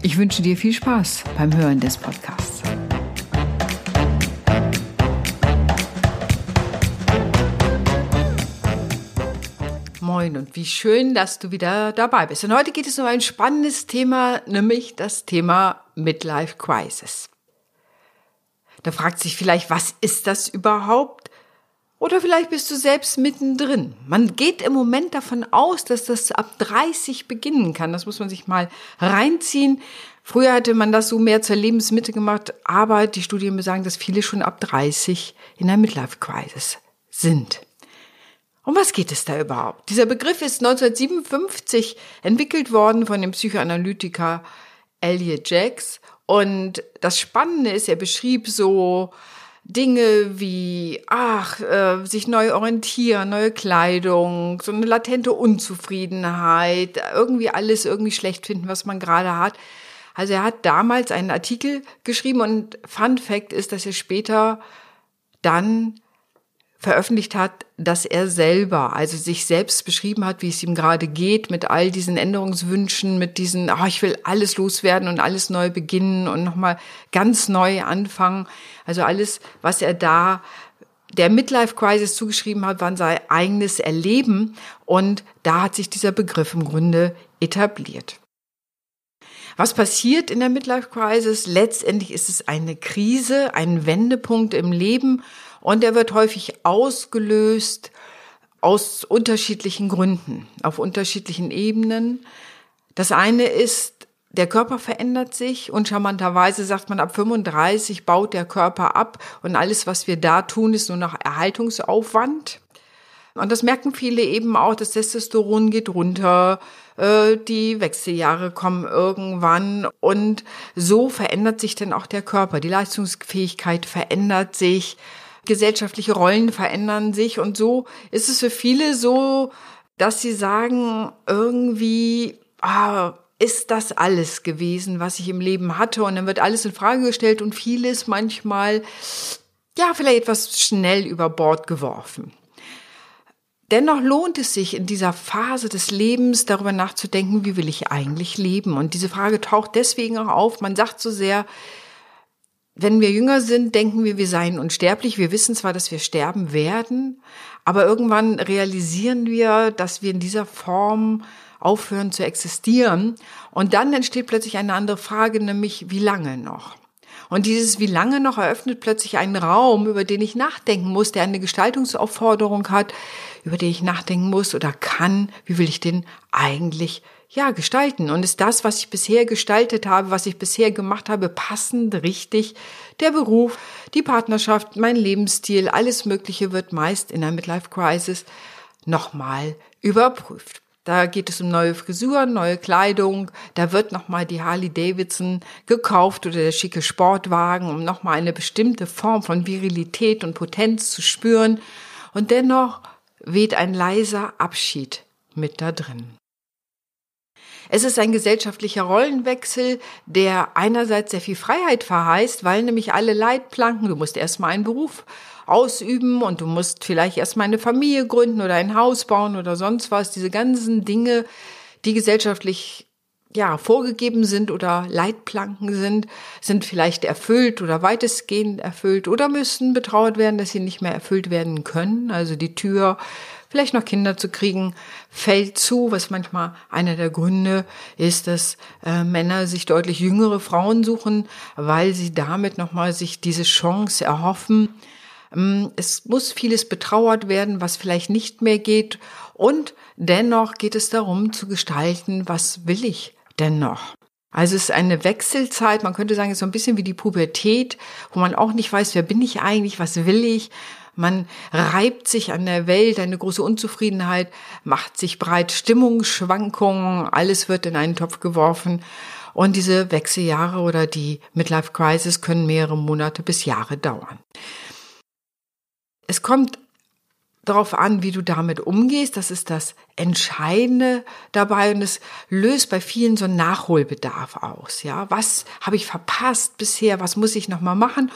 Ich wünsche dir viel Spaß beim Hören des Podcasts. Moin und wie schön, dass du wieder dabei bist. Und heute geht es um ein spannendes Thema, nämlich das Thema Midlife Crisis. Da fragt sich vielleicht, was ist das überhaupt? Oder vielleicht bist du selbst mittendrin. Man geht im Moment davon aus, dass das ab 30 beginnen kann. Das muss man sich mal reinziehen. Früher hatte man das so mehr zur Lebensmitte gemacht, aber die Studien besagen, dass viele schon ab 30 in der Midlife Crisis sind. Um was geht es da überhaupt? Dieser Begriff ist 1957 entwickelt worden von dem Psychoanalytiker Elliot Jacks. Und das Spannende ist, er beschrieb so Dinge wie, ach, äh, sich neu orientieren, neue Kleidung, so eine latente Unzufriedenheit, irgendwie alles irgendwie schlecht finden, was man gerade hat. Also er hat damals einen Artikel geschrieben und Fun Fact ist, dass er später dann veröffentlicht hat, dass er selber, also sich selbst beschrieben hat, wie es ihm gerade geht, mit all diesen Änderungswünschen, mit diesen, oh, ich will alles loswerden und alles neu beginnen und nochmal ganz neu anfangen. Also alles, was er da der Midlife Crisis zugeschrieben hat, war sein eigenes Erleben und da hat sich dieser Begriff im Grunde etabliert. Was passiert in der Midlife Crisis? Letztendlich ist es eine Krise, ein Wendepunkt im Leben und der wird häufig ausgelöst aus unterschiedlichen Gründen, auf unterschiedlichen Ebenen. Das eine ist, der Körper verändert sich und charmanterweise sagt man, ab 35 baut der Körper ab und alles, was wir da tun, ist nur noch Erhaltungsaufwand. Und das merken viele eben auch, das Testosteron geht runter, äh, die Wechseljahre kommen irgendwann und so verändert sich dann auch der Körper. Die Leistungsfähigkeit verändert sich gesellschaftliche Rollen verändern sich und so ist es für viele so, dass sie sagen, irgendwie, ah, ist das alles gewesen, was ich im Leben hatte? Und dann wird alles in Frage gestellt und vieles manchmal, ja, vielleicht etwas schnell über Bord geworfen. Dennoch lohnt es sich in dieser Phase des Lebens darüber nachzudenken, wie will ich eigentlich leben? Und diese Frage taucht deswegen auch auf. Man sagt so sehr, wenn wir jünger sind, denken wir, wir seien unsterblich. Wir wissen zwar, dass wir sterben werden, aber irgendwann realisieren wir, dass wir in dieser Form aufhören zu existieren. Und dann entsteht plötzlich eine andere Frage, nämlich wie lange noch? Und dieses wie lange noch eröffnet plötzlich einen Raum, über den ich nachdenken muss, der eine Gestaltungsaufforderung hat, über den ich nachdenken muss oder kann, wie will ich den eigentlich ja, gestalten. Und ist das, was ich bisher gestaltet habe, was ich bisher gemacht habe, passend, richtig? Der Beruf, die Partnerschaft, mein Lebensstil, alles Mögliche wird meist in der Midlife Crisis nochmal überprüft. Da geht es um neue Frisuren, neue Kleidung. Da wird nochmal die Harley Davidson gekauft oder der schicke Sportwagen, um nochmal eine bestimmte Form von Virilität und Potenz zu spüren. Und dennoch weht ein leiser Abschied mit da drin. Es ist ein gesellschaftlicher Rollenwechsel, der einerseits sehr viel Freiheit verheißt, weil nämlich alle Leitplanken, du musst erstmal einen Beruf ausüben und du musst vielleicht erstmal eine Familie gründen oder ein Haus bauen oder sonst was, diese ganzen Dinge, die gesellschaftlich ja, vorgegeben sind oder Leitplanken sind, sind vielleicht erfüllt oder weitestgehend erfüllt oder müssen betrauert werden, dass sie nicht mehr erfüllt werden können. Also die Tür vielleicht noch Kinder zu kriegen, fällt zu, was manchmal einer der Gründe ist, dass äh, Männer sich deutlich jüngere Frauen suchen, weil sie damit nochmal sich diese Chance erhoffen. Ähm, es muss vieles betrauert werden, was vielleicht nicht mehr geht. Und dennoch geht es darum zu gestalten, was will ich denn noch? Also es ist eine Wechselzeit, man könnte sagen, es ist so ein bisschen wie die Pubertät, wo man auch nicht weiß, wer bin ich eigentlich, was will ich, man reibt sich an der Welt, eine große Unzufriedenheit macht sich breit, Stimmungsschwankungen, alles wird in einen Topf geworfen. Und diese Wechseljahre oder die Midlife Crisis können mehrere Monate bis Jahre dauern. Es kommt darauf an, wie du damit umgehst. Das ist das Entscheidende dabei und es löst bei vielen so einen Nachholbedarf aus. Ja, was habe ich verpasst bisher? Was muss ich noch mal machen?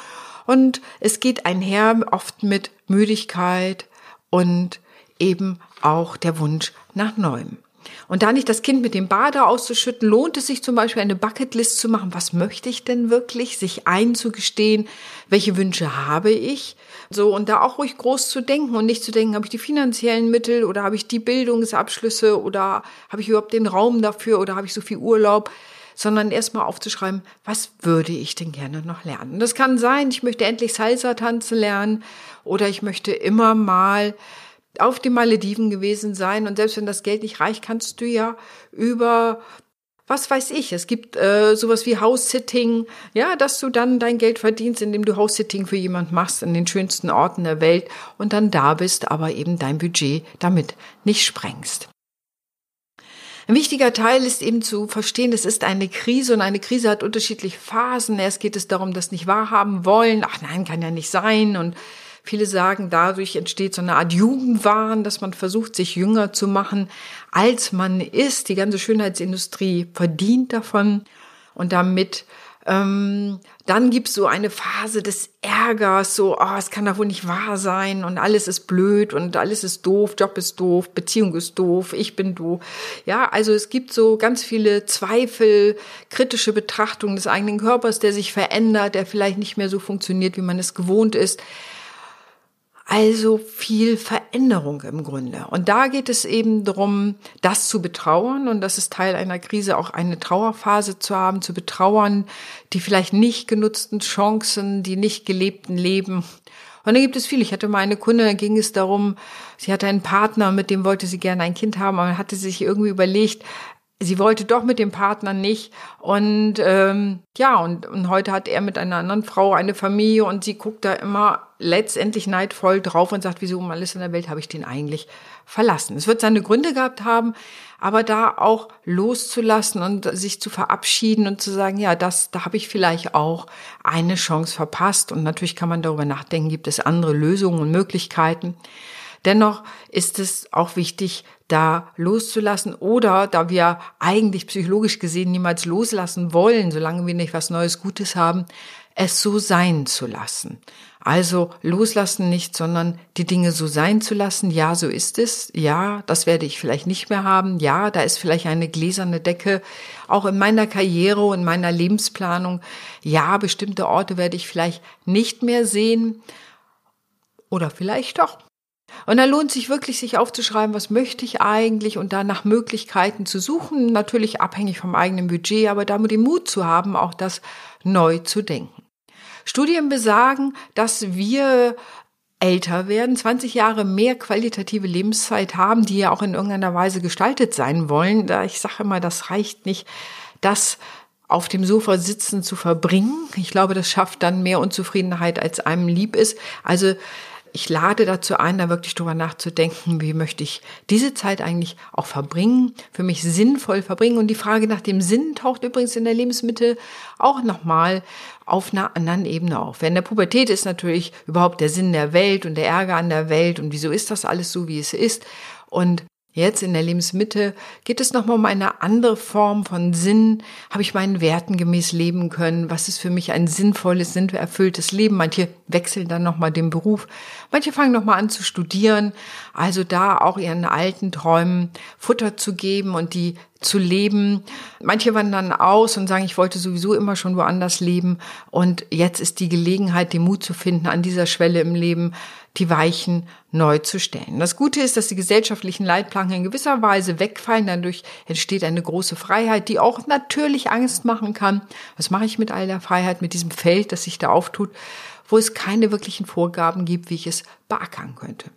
Und es geht einher oft mit Müdigkeit und eben auch der Wunsch nach Neuem. Und da nicht das Kind mit dem Bade auszuschütten, lohnt es sich zum Beispiel eine Bucketlist zu machen. Was möchte ich denn wirklich? Sich einzugestehen, welche Wünsche habe ich? So, und da auch ruhig groß zu denken und nicht zu denken, habe ich die finanziellen Mittel oder habe ich die Bildungsabschlüsse oder habe ich überhaupt den Raum dafür oder habe ich so viel Urlaub? Sondern erstmal aufzuschreiben, was würde ich denn gerne noch lernen. Das kann sein, ich möchte endlich Salsa tanzen lernen oder ich möchte immer mal auf die Malediven gewesen sein und selbst wenn das Geld nicht reicht, kannst du ja über was weiß ich, es gibt äh, sowas wie House-Sitting, ja, dass du dann dein Geld verdienst, indem du House-Sitting für jemand machst in den schönsten Orten der Welt und dann da bist, aber eben dein Budget damit nicht sprengst. Ein wichtiger Teil ist eben zu verstehen, es ist eine Krise und eine Krise hat unterschiedliche Phasen. Erst geht es darum, das nicht wahrhaben wollen. Ach nein, kann ja nicht sein. Und Viele sagen, dadurch entsteht so eine Art Jugendwahn, dass man versucht, sich jünger zu machen, als man ist. Die ganze Schönheitsindustrie verdient davon und damit ähm, dann gibt's so eine Phase des Ärgers, so, oh, es kann doch wohl nicht wahr sein und alles ist blöd und alles ist doof, Job ist doof, Beziehung ist doof, ich bin doof. Ja, also es gibt so ganz viele Zweifel, kritische Betrachtungen des eigenen Körpers, der sich verändert, der vielleicht nicht mehr so funktioniert, wie man es gewohnt ist. Also viel Veränderung im Grunde. Und da geht es eben darum, das zu betrauern. Und das ist Teil einer Krise, auch eine Trauerphase zu haben, zu betrauern, die vielleicht nicht genutzten Chancen, die nicht gelebten Leben. Und da gibt es viel. Ich hatte mal eine Kunde, da ging es darum, sie hatte einen Partner, mit dem wollte sie gerne ein Kind haben, aber hatte sich irgendwie überlegt, sie wollte doch mit dem Partner nicht. Und ähm, ja, und, und heute hat er mit einer anderen Frau eine Familie und sie guckt da immer letztendlich neidvoll drauf und sagt, wieso um alles in der Welt habe ich den eigentlich verlassen. Es wird seine Gründe gehabt haben, aber da auch loszulassen und sich zu verabschieden und zu sagen, ja, das, da habe ich vielleicht auch eine Chance verpasst. Und natürlich kann man darüber nachdenken, gibt es andere Lösungen und Möglichkeiten. Dennoch ist es auch wichtig, da loszulassen oder da wir eigentlich psychologisch gesehen niemals loslassen wollen, solange wir nicht was Neues Gutes haben, es so sein zu lassen. Also loslassen nicht, sondern die Dinge so sein zu lassen. Ja, so ist es. Ja, das werde ich vielleicht nicht mehr haben. Ja, da ist vielleicht eine gläserne Decke. Auch in meiner Karriere und meiner Lebensplanung. Ja, bestimmte Orte werde ich vielleicht nicht mehr sehen. Oder vielleicht doch. Und da lohnt sich wirklich, sich aufzuschreiben, was möchte ich eigentlich und da nach Möglichkeiten zu suchen, natürlich abhängig vom eigenen Budget, aber damit den Mut zu haben, auch das neu zu denken. Studien besagen, dass wir älter werden, 20 Jahre mehr qualitative Lebenszeit haben, die ja auch in irgendeiner Weise gestaltet sein wollen. Da ich sage immer, das reicht nicht, das auf dem Sofa sitzen zu verbringen. Ich glaube, das schafft dann mehr Unzufriedenheit, als einem lieb ist. Also ich lade dazu ein, da wirklich drüber nachzudenken, wie möchte ich diese Zeit eigentlich auch verbringen, für mich sinnvoll verbringen. Und die Frage nach dem Sinn taucht übrigens in der Lebensmittel auch nochmal auf einer anderen Ebene auf. Während der Pubertät ist natürlich überhaupt der Sinn der Welt und der Ärger an der Welt und wieso ist das alles so, wie es ist. Und Jetzt in der Lebensmitte geht es nochmal um eine andere Form von Sinn. Habe ich meinen Werten gemäß leben können? Was ist für mich ein sinnvolles, sinnerfülltes Leben? Manche wechseln dann nochmal den Beruf. Manche fangen nochmal an zu studieren. Also da auch ihren alten Träumen Futter zu geben und die zu leben. Manche wandern aus und sagen, ich wollte sowieso immer schon woanders leben. Und jetzt ist die Gelegenheit, den Mut zu finden, an dieser Schwelle im Leben die Weichen neu zu stellen. Das Gute ist, dass die gesellschaftlichen Leitplanken in gewisser Weise wegfallen. Dadurch entsteht eine große Freiheit, die auch natürlich Angst machen kann. Was mache ich mit all der Freiheit, mit diesem Feld, das sich da auftut, wo es keine wirklichen Vorgaben gibt, wie ich es beackern könnte.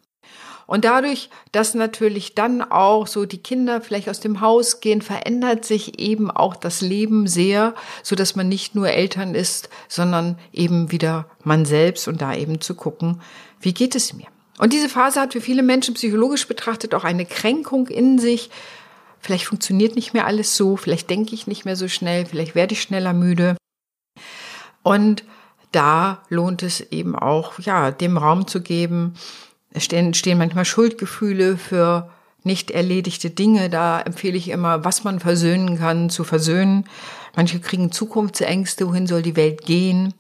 Und dadurch, dass natürlich dann auch so die Kinder vielleicht aus dem Haus gehen, verändert sich eben auch das Leben sehr, so dass man nicht nur Eltern ist, sondern eben wieder man selbst und da eben zu gucken, wie geht es mir? Und diese Phase hat für viele Menschen psychologisch betrachtet auch eine Kränkung in sich. vielleicht funktioniert nicht mehr alles so, vielleicht denke ich nicht mehr so schnell, vielleicht werde ich schneller müde. Und da lohnt es eben auch, ja, dem Raum zu geben. Es stehen, stehen manchmal Schuldgefühle für nicht erledigte Dinge. Da empfehle ich immer, was man versöhnen kann, zu versöhnen. Manche kriegen Zukunftsängste, wohin soll die Welt gehen.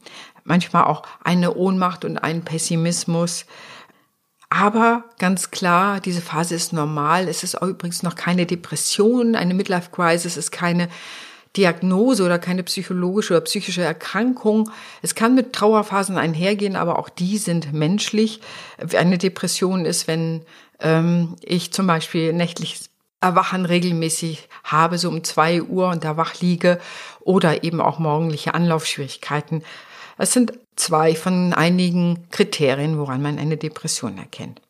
Manchmal auch eine Ohnmacht und einen Pessimismus. Aber ganz klar, diese Phase ist normal. Es ist übrigens noch keine Depression, eine Midlife Crisis ist keine Diagnose oder keine psychologische oder psychische Erkrankung. Es kann mit Trauerphasen einhergehen, aber auch die sind menschlich. Eine Depression ist, wenn ähm, ich zum Beispiel nächtliches Erwachen regelmäßig habe, so um zwei Uhr und da wach liege oder eben auch morgendliche Anlaufschwierigkeiten. Es sind zwei von einigen Kriterien, woran man eine Depression erkennt.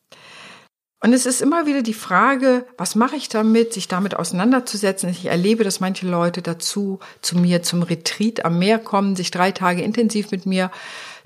Und es ist immer wieder die Frage, was mache ich damit, sich damit auseinanderzusetzen. Ich erlebe, dass manche Leute dazu zu mir zum Retreat am Meer kommen, sich drei Tage intensiv mit mir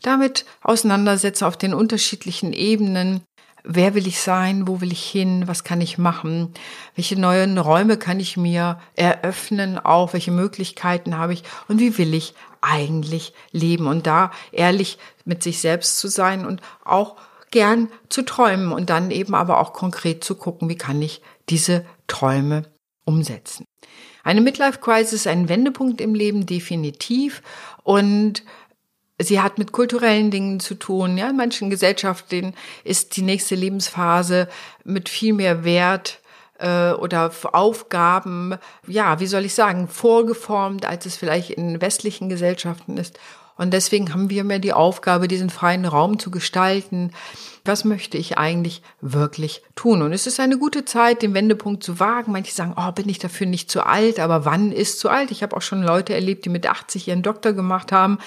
damit auseinandersetzen auf den unterschiedlichen Ebenen. Wer will ich sein? Wo will ich hin? Was kann ich machen? Welche neuen Räume kann ich mir eröffnen? Auch welche Möglichkeiten habe ich? Und wie will ich eigentlich leben? Und da ehrlich mit sich selbst zu sein und auch gern zu träumen und dann eben aber auch konkret zu gucken, wie kann ich diese Träume umsetzen. Eine Midlife Crisis ist ein Wendepunkt im Leben definitiv und sie hat mit kulturellen Dingen zu tun. Ja, in manchen Gesellschaften ist die nächste Lebensphase mit viel mehr Wert äh, oder Aufgaben, ja, wie soll ich sagen, vorgeformt, als es vielleicht in westlichen Gesellschaften ist. Und deswegen haben wir mehr die Aufgabe, diesen freien Raum zu gestalten. Was möchte ich eigentlich wirklich tun? Und es ist eine gute Zeit, den Wendepunkt zu wagen. Manche sagen, oh, bin ich dafür nicht zu alt, aber wann ist zu alt? Ich habe auch schon Leute erlebt, die mit 80 ihren Doktor gemacht haben.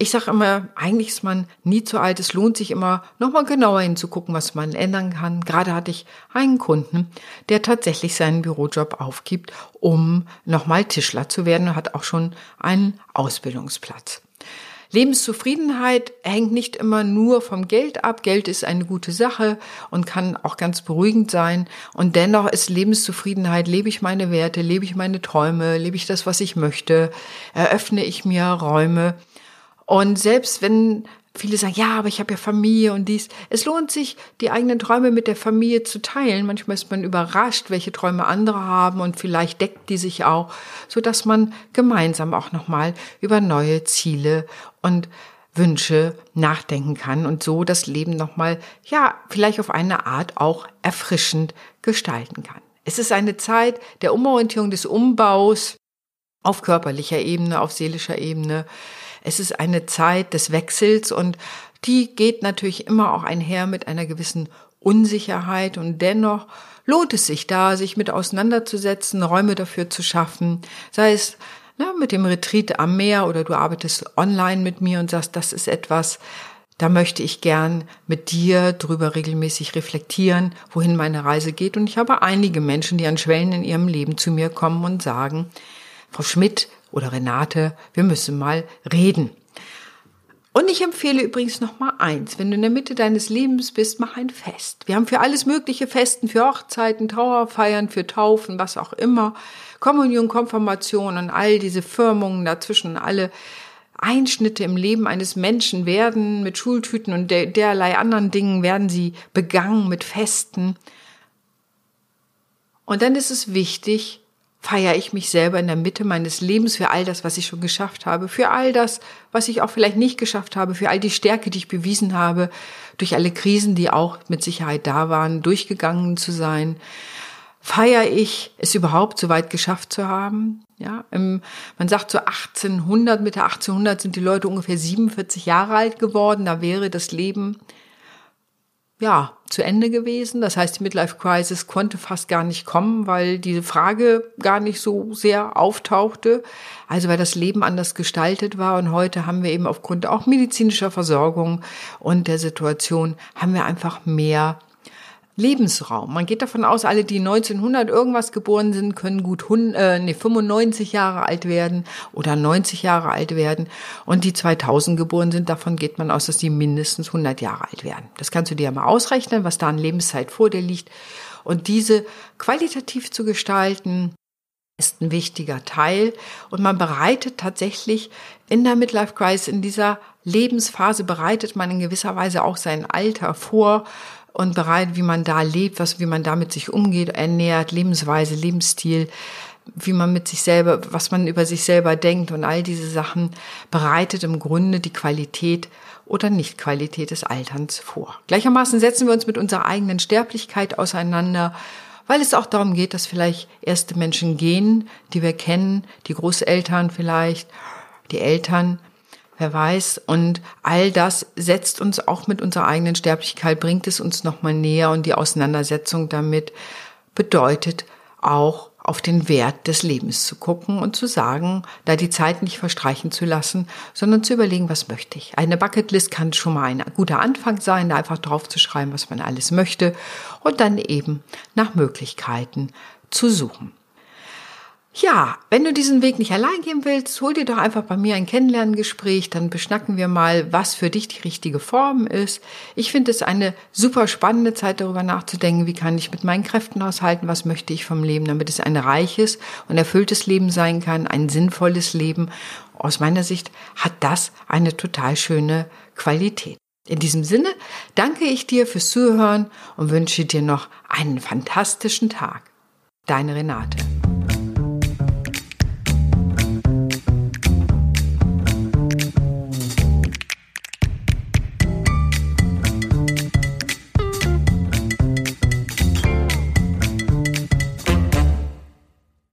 Ich sage immer, eigentlich ist man nie zu alt. Es lohnt sich immer, nochmal genauer hinzugucken, was man ändern kann. Gerade hatte ich einen Kunden, der tatsächlich seinen Bürojob aufgibt, um nochmal Tischler zu werden und hat auch schon einen Ausbildungsplatz. Lebenszufriedenheit hängt nicht immer nur vom Geld ab. Geld ist eine gute Sache und kann auch ganz beruhigend sein. Und dennoch ist Lebenszufriedenheit, lebe ich meine Werte, lebe ich meine Träume, lebe ich das, was ich möchte, eröffne ich mir Räume. Und selbst wenn Viele sagen, ja, aber ich habe ja Familie und dies. Es lohnt sich, die eigenen Träume mit der Familie zu teilen. Manchmal ist man überrascht, welche Träume andere haben und vielleicht deckt die sich auch, so dass man gemeinsam auch nochmal über neue Ziele und Wünsche nachdenken kann und so das Leben nochmal, ja, vielleicht auf eine Art auch erfrischend gestalten kann. Es ist eine Zeit der Umorientierung des Umbaus auf körperlicher Ebene, auf seelischer Ebene, es ist eine Zeit des Wechsels und die geht natürlich immer auch einher mit einer gewissen Unsicherheit und dennoch lohnt es sich da, sich mit auseinanderzusetzen, Räume dafür zu schaffen, sei es ne, mit dem Retreat am Meer oder du arbeitest online mit mir und sagst, das ist etwas, da möchte ich gern mit dir drüber regelmäßig reflektieren, wohin meine Reise geht. Und ich habe einige Menschen, die an Schwellen in ihrem Leben zu mir kommen und sagen, Frau Schmidt, oder Renate, wir müssen mal reden. Und ich empfehle übrigens noch mal eins, wenn du in der Mitte deines Lebens bist, mach ein Fest. Wir haben für alles mögliche Festen, für Hochzeiten, Trauerfeiern, für Taufen, was auch immer, Kommunion, Konfirmation und all diese Firmungen dazwischen, alle Einschnitte im Leben eines Menschen werden mit Schultüten und der, derlei anderen Dingen werden sie begangen mit Festen. Und dann ist es wichtig, feiere ich mich selber in der Mitte meines Lebens für all das, was ich schon geschafft habe, für all das, was ich auch vielleicht nicht geschafft habe, für all die Stärke, die ich bewiesen habe, durch alle Krisen, die auch mit Sicherheit da waren, durchgegangen zu sein. Feiere ich es überhaupt so weit geschafft zu haben? Ja, im, man sagt so 1800, Mitte 1800 sind die Leute ungefähr 47 Jahre alt geworden. Da wäre das Leben ja, zu Ende gewesen. Das heißt, die Midlife Crisis konnte fast gar nicht kommen, weil diese Frage gar nicht so sehr auftauchte. Also weil das Leben anders gestaltet war. Und heute haben wir eben aufgrund auch medizinischer Versorgung und der Situation haben wir einfach mehr Lebensraum. Man geht davon aus, alle, die 1900 irgendwas geboren sind, können gut äh, nee, 95 Jahre alt werden oder 90 Jahre alt werden. Und die 2000 geboren sind, davon geht man aus, dass die mindestens 100 Jahre alt werden. Das kannst du dir mal ausrechnen, was da an Lebenszeit vor dir liegt. Und diese qualitativ zu gestalten, ist ein wichtiger Teil und man bereitet tatsächlich in der Midlife Crisis, in dieser Lebensphase bereitet man in gewisser Weise auch sein Alter vor und bereitet, wie man da lebt, was, wie man da mit sich umgeht, ernährt, Lebensweise, Lebensstil, wie man mit sich selber, was man über sich selber denkt und all diese Sachen bereitet im Grunde die Qualität oder Nichtqualität des Alterns vor. Gleichermaßen setzen wir uns mit unserer eigenen Sterblichkeit auseinander weil es auch darum geht, dass vielleicht erste Menschen gehen, die wir kennen, die Großeltern vielleicht, die Eltern, wer weiß. Und all das setzt uns auch mit unserer eigenen Sterblichkeit, bringt es uns nochmal näher und die Auseinandersetzung damit bedeutet auch auf den Wert des Lebens zu gucken und zu sagen, da die Zeit nicht verstreichen zu lassen, sondern zu überlegen, was möchte ich. Eine Bucketlist kann schon mal ein guter Anfang sein, da einfach drauf zu schreiben, was man alles möchte und dann eben nach Möglichkeiten zu suchen. Ja, wenn du diesen Weg nicht allein gehen willst, hol dir doch einfach bei mir ein Kennenlerngespräch, dann beschnacken wir mal, was für dich die richtige Form ist. Ich finde es eine super spannende Zeit, darüber nachzudenken, wie kann ich mit meinen Kräften aushalten, was möchte ich vom Leben, damit es ein reiches und erfülltes Leben sein kann, ein sinnvolles Leben. Aus meiner Sicht hat das eine total schöne Qualität. In diesem Sinne danke ich dir fürs Zuhören und wünsche dir noch einen fantastischen Tag. Deine Renate.